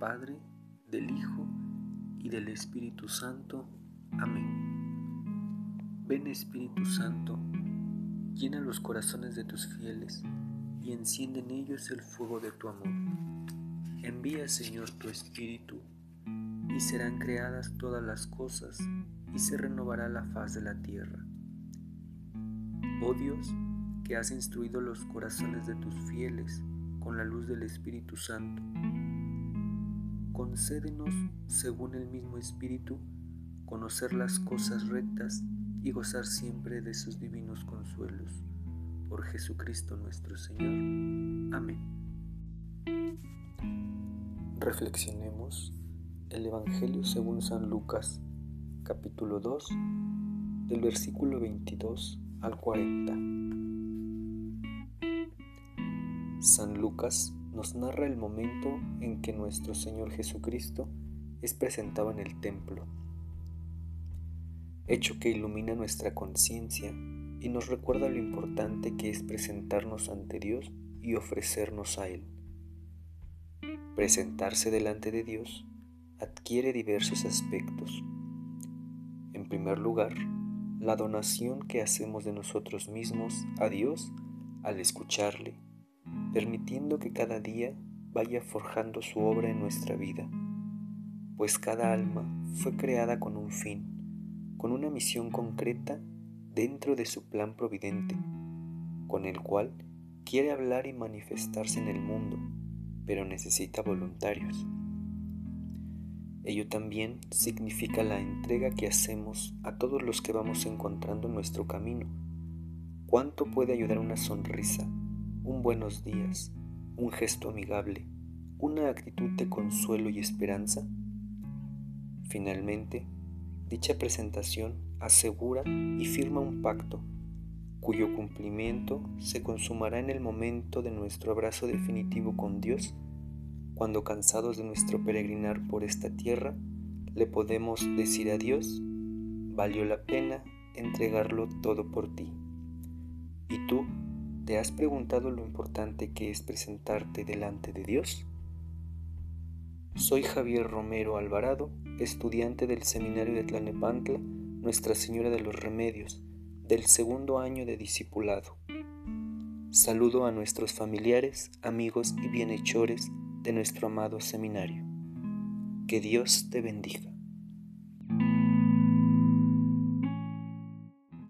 Padre, del Hijo y del Espíritu Santo. Amén. Ven Espíritu Santo, llena los corazones de tus fieles y enciende en ellos el fuego de tu amor. Envía Señor tu Espíritu y serán creadas todas las cosas y se renovará la faz de la tierra. Oh Dios, que has instruido los corazones de tus fieles con la luz del Espíritu Santo, concédenos, según el mismo Espíritu, conocer las cosas rectas y gozar siempre de sus divinos consuelos. Por Jesucristo nuestro Señor. Amén. Reflexionemos el Evangelio según San Lucas, capítulo 2, del versículo 22 al 40. San Lucas nos narra el momento en que nuestro Señor Jesucristo es presentado en el templo, hecho que ilumina nuestra conciencia y nos recuerda lo importante que es presentarnos ante Dios y ofrecernos a Él. Presentarse delante de Dios adquiere diversos aspectos. En primer lugar, la donación que hacemos de nosotros mismos a Dios al escucharle, permitiendo que cada día vaya forjando su obra en nuestra vida, pues cada alma fue creada con un fin, con una misión concreta dentro de su plan providente, con el cual quiere hablar y manifestarse en el mundo, pero necesita voluntarios. Ello también significa la entrega que hacemos a todos los que vamos encontrando en nuestro camino. ¿Cuánto puede ayudar una sonrisa, un buenos días, un gesto amigable, una actitud de consuelo y esperanza? Finalmente, dicha presentación asegura y firma un pacto cuyo cumplimiento se consumará en el momento de nuestro abrazo definitivo con Dios cuando cansados de nuestro peregrinar por esta tierra, le podemos decir a Dios, valió la pena entregarlo todo por ti. ¿Y tú te has preguntado lo importante que es presentarte delante de Dios? Soy Javier Romero Alvarado, estudiante del Seminario de Tlanepantla, Nuestra Señora de los Remedios, del segundo año de discipulado. Saludo a nuestros familiares, amigos y bienhechores de nuestro amado seminario. Que Dios te bendiga.